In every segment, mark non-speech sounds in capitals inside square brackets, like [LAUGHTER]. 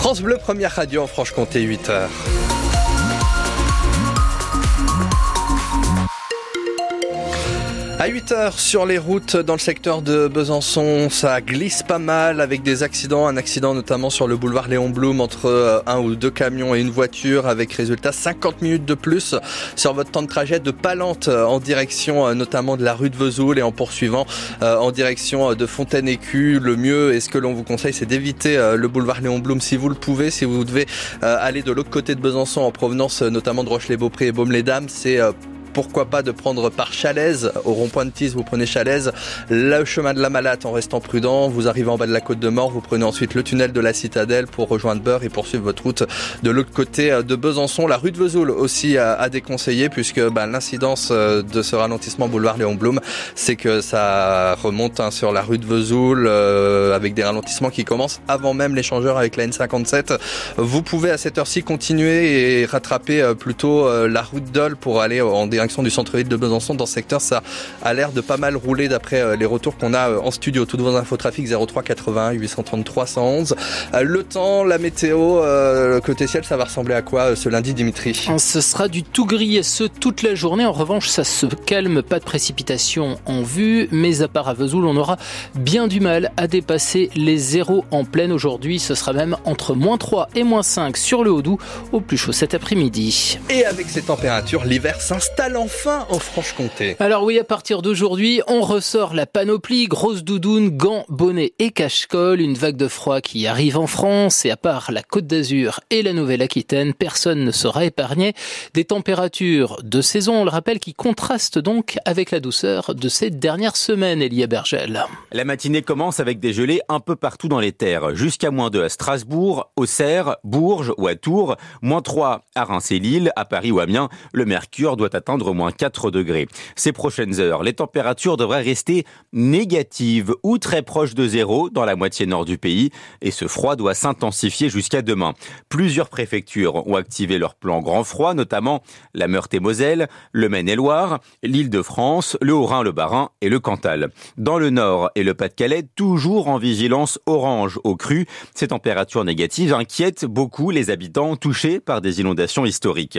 France Bleu, première radio en Franche-Comté, 8h. À 8 heures sur les routes dans le secteur de Besançon, ça glisse pas mal avec des accidents. Un accident notamment sur le boulevard Léon Blum entre euh, un ou deux camions et une voiture avec résultat 50 minutes de plus sur votre temps de trajet de Palante euh, en direction euh, notamment de la rue de Vesoul et en poursuivant en direction de Fontaine-Écu. Le mieux et ce que l'on vous conseille c'est d'éviter le boulevard Léon Blum si vous le pouvez. Si vous devez aller de l'autre côté de Besançon en provenance notamment de Roche-les-Beaupré et Baume-les-Dames, c'est pourquoi pas de prendre par Chalaise, au rond-point de Tise, vous prenez Chalaise, le chemin de la Malate en restant prudent, vous arrivez en bas de la côte de Mort, vous prenez ensuite le tunnel de la Citadelle pour rejoindre Beurre et poursuivre votre route de l'autre côté euh, de Besançon. La rue de Vesoul aussi à, déconseiller puisque bah, l'incidence euh, de ce ralentissement boulevard Léon Blum, c'est que ça remonte hein, sur la rue de Vesoul euh, avec des ralentissements qui commencent avant même l'échangeur avec la N57. Vous pouvez à cette heure-ci continuer et rattraper plutôt la route d'Ol pour aller en direction du centre-ville de Besançon. Dans ce secteur, ça a l'air de pas mal rouler d'après euh, les retours qu'on a euh, en studio. Toutes vos infos trafic 03 81 833 111. Le temps, la météo, euh, côté ciel, ça va ressembler à quoi ce lundi, Dimitri? Ce sera du tout gris et ce toute la journée. En revanche, ça se calme, pas de précipitation en vue, mais à part à Vesoul, on aura bien du mal à dépasser les zéros en pleine aujourd'hui. Ce sera même entre moins 3 et moins 5 sur le Haut-Doubs, au plus chaud cet après-midi. Et avec ces températures, l'hiver s'installe enfin en Franche-Comté. Alors oui, à partir d'aujourd'hui, on ressort la panoplie, grosse doudoune, gants, bonnets et cache-colle, une vague de froid qui arrive en France et à part la Côte d'Azur et la Nouvelle-Aquitaine, personne ne sera épargné. Des températures de saison, on le rappelle, qui contrastent donc avec la douceur de ces dernières semaines, Elia Bergel. La matinée commence avec des gelées un peu partout dans les terres, jusqu'à moins 2 à Strasbourg, Auxerre, Bourges ou à Tours, moins 3 à Reims et Lille, à Paris ou Amiens, le mercure doit atteindre au moins 4 degrés. Ces prochaines heures, les températures devraient rester négatives ou très proches de zéro dans la moitié nord du pays et ce froid doit s'intensifier jusqu'à demain. Plusieurs préfectures ont activé leur plan grand froid, notamment la Meurthe-et-Moselle, le Maine-et-Loire, l'Île-de-France, le Haut-Rhin, le Bas-Rhin et le Cantal. Dans le Nord et le Pas-de-Calais, toujours en vigilance orange au cru, ces températures négatives inquiètent beaucoup les habitants touchés par des inondations historiques.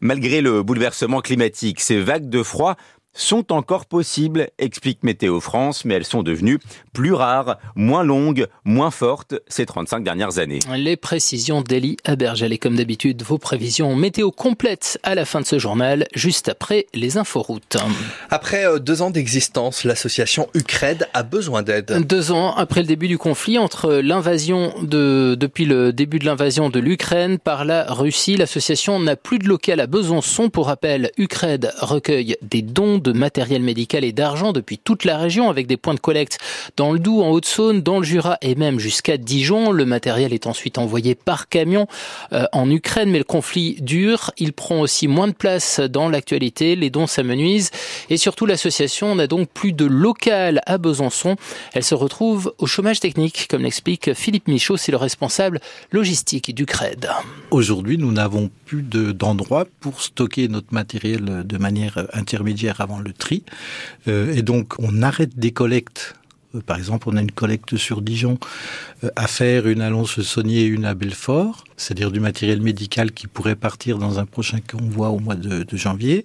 Malgré le bouleversement climatique, ces vagues de froid sont encore possibles, explique Météo France, mais elles sont devenues plus rares, moins longues, moins fortes ces 35 dernières années. Les précisions d'Elie Abergel et comme d'habitude, vos prévisions météo complètes à la fin de ce journal, juste après les inforoutes. Après euh, deux ans d'existence, l'association Ucred a besoin d'aide. Deux ans après le début du conflit entre l'invasion de, depuis le début de l'invasion de l'Ukraine par la Russie, l'association n'a plus de local à Besançon. Pour rappel, Ucred recueille des dons de de matériel médical et d'argent depuis toute la région avec des points de collecte dans le Doubs, en Haute-Saône, dans le Jura et même jusqu'à Dijon. Le matériel est ensuite envoyé par camion euh, en Ukraine, mais le conflit dure. Il prend aussi moins de place dans l'actualité. Les dons s'amenuisent et surtout l'association n'a donc plus de local à Besançon. Elle se retrouve au chômage technique, comme l'explique Philippe Michaud, c'est le responsable logistique du CRED. Aujourd'hui, nous n'avons plus d'endroit pour stocker notre matériel de manière intermédiaire avant le tri. Euh, et donc, on arrête des collectes euh, par exemple, on a une collecte sur Dijon euh, à faire, une à Lons-le-Saunier et une à Belfort, c'est-à-dire du matériel médical qui pourrait partir dans un prochain convoi au mois de, janvier.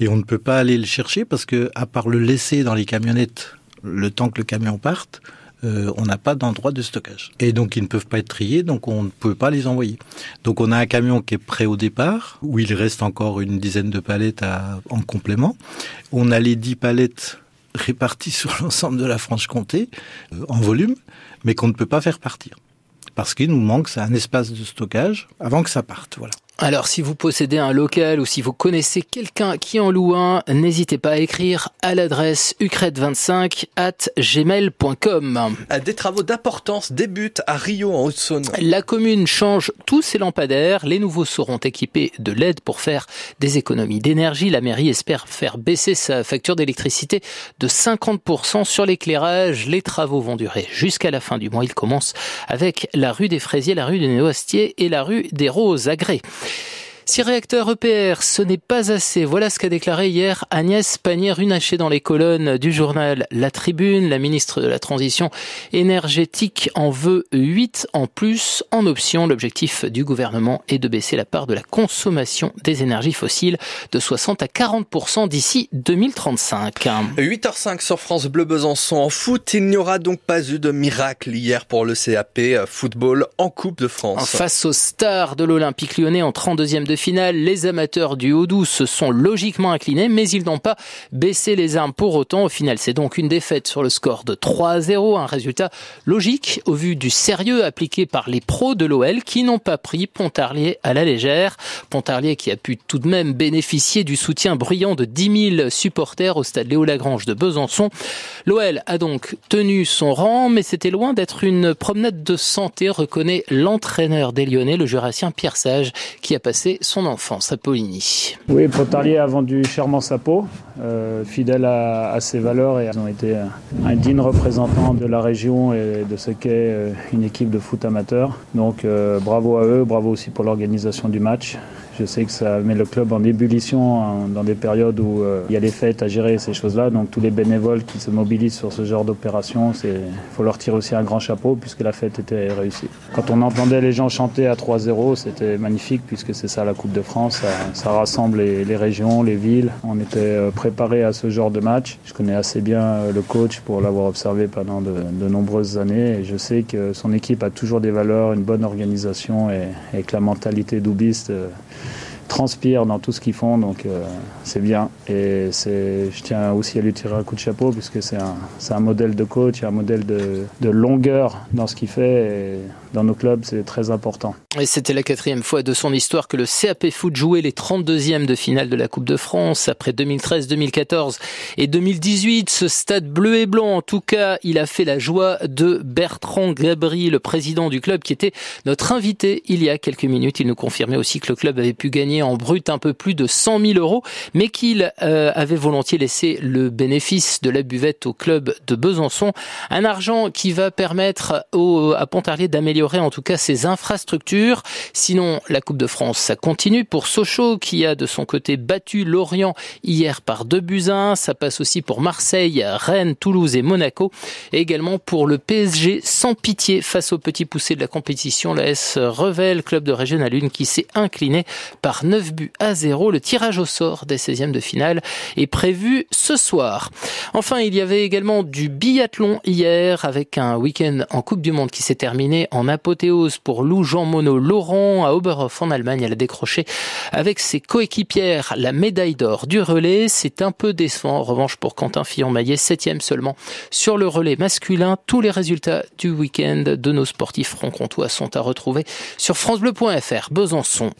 Et on ne peut pas aller le chercher parce que, à part le laisser dans les camionnettes le temps que le camion parte, euh, on n'a pas d'endroit de stockage. Et donc ils ne peuvent pas être triés, donc on ne peut pas les envoyer. Donc on a un camion qui est prêt au départ, où il reste encore une dizaine de palettes en complément. On a les dix palettes réparties sur [LAUGHS] l'ensemble de la Franche-Comté, euh, en volume, mais qu'on ne peut pas faire partir. Parce qu'il nous manque un espace de stockage avant que ça parte. Voilà. Alors, si vous possédez un local ou si vous connaissez quelqu'un qui en loue un, n'hésitez pas à écrire à l'adresse ucred25 at gmail.com. Des travaux d'importance débutent à Rio en Haute-Saône. La commune change tous ses lampadaires. Les nouveaux seront équipés de LED pour faire des économies d'énergie. La mairie espère faire baisser sa facture d'électricité de 50% sur l'éclairage. Les travaux vont durer jusqu'à la fin du mois. Ils commencent avec la rue des Fraisiers, la rue des Néoastiers et la rue des Roses à Grès. Six réacteurs EPR, ce n'est pas assez. Voilà ce qu'a déclaré hier Agnès Pannier-Runacher dans les colonnes du journal La Tribune. La ministre de la Transition énergétique en veut 8 en plus en option. L'objectif du gouvernement est de baisser la part de la consommation des énergies fossiles de 60 à 40% d'ici 2035. 8h05 sur France Bleu Besançon en foot. Il n'y aura donc pas eu de miracle hier pour le CAP euh, football en Coupe de France. Face aux stars de l'Olympique lyonnais en 32e de finale, les amateurs du Haut-Doubs se sont logiquement inclinés, mais ils n'ont pas baissé les armes pour autant. Au final, c'est donc une défaite sur le score de 3 à 0, un résultat logique au vu du sérieux appliqué par les pros de l'OL qui n'ont pas pris Pontarlier à la légère. Pontarlier qui a pu tout de même bénéficier du soutien bruyant de 10 000 supporters au stade Léo Lagrange de Besançon. L'OL a donc tenu son rang, mais c'était loin d'être une promenade de santé, reconnaît l'entraîneur des Lyonnais, le jurassien Pierre Sage, qui a passé son enfance à Poligny. Oui, Pontarlier a vendu chèrement sa peau, euh, fidèle à, ses valeurs et ils ont été un digne représentant de la région et de ce qu'est euh, une équipe de foot amateur. Donc euh, bravo à eux, bravo aussi pour l'organisation du match. Je sais que ça met le club en ébullition hein, dans des périodes où euh, il y a les fêtes à gérer ces choses-là. Donc tous les bénévoles qui se mobilisent sur ce genre d'opération, il faut leur tirer aussi un grand chapeau puisque la fête était réussie. Quand on entendait les gens chanter à 3-0, c'était magnifique puisque c'est ça la Coupe de France. Ça, rassemble les, régions, les villes. On était euh, préparé à ce genre de match. Je connais assez bien euh, le coach pour l'avoir observé pendant de, nombreuses années je sais que son équipe a toujours des valeurs, une bonne organisation et, que la mentalité doubiste transpire dans tout ce qu'ils font, donc euh, c'est bien. Et je tiens aussi à lui tirer un coup de chapeau, puisque c'est un, modèle de coach, un modèle de, longueur dans ce qu'il fait. Dans nos clubs, c'est très important. Et c'était la quatrième fois de son histoire que le CAP Foot jouait les 32e de finale de la Coupe de France. Après 2013, 2014 et 2018, ce stade bleu et blanc, en tout cas, il a fait la joie de Bertrand Gabri, le président du club, qui était notre invité il y a quelques minutes. Il nous confirmait aussi que le club avait pu gagner en brut un peu plus de 100 000 euros, mais qu'il euh, avait volontiers laissé le bénéfice de la buvette au club de Besançon. Un argent qui va permettre au, à Pontarlier d'améliorer en tout cas ses infrastructures. Sinon, la Coupe de France, ça continue pour Sochaux qui a de son côté battu Lorient hier par deux buts 1. Ça passe aussi pour Marseille, Rennes, Toulouse et Monaco. Et également pour le PSG sans pitié face au petit poussé de la compétition, la S Revel, club de Régional 1 qui s'est incliné par 9 buts à 0. Le tirage au sort des 16e de finale est prévu ce soir. Enfin, il y avait également du biathlon hier avec un week-end en Coupe du Monde qui s'est terminé en apothéose pour Lou Jean Monod Laurent à Oberhof en Allemagne. Elle a décroché avec ses coéquipières la médaille d'or du relais. C'est un peu décevant en revanche pour Quentin Fillon-Maillet, 7 seulement sur le relais masculin. Tous les résultats du week-end de nos sportifs franc-comtois sont à retrouver sur francebleu.fr. Besançon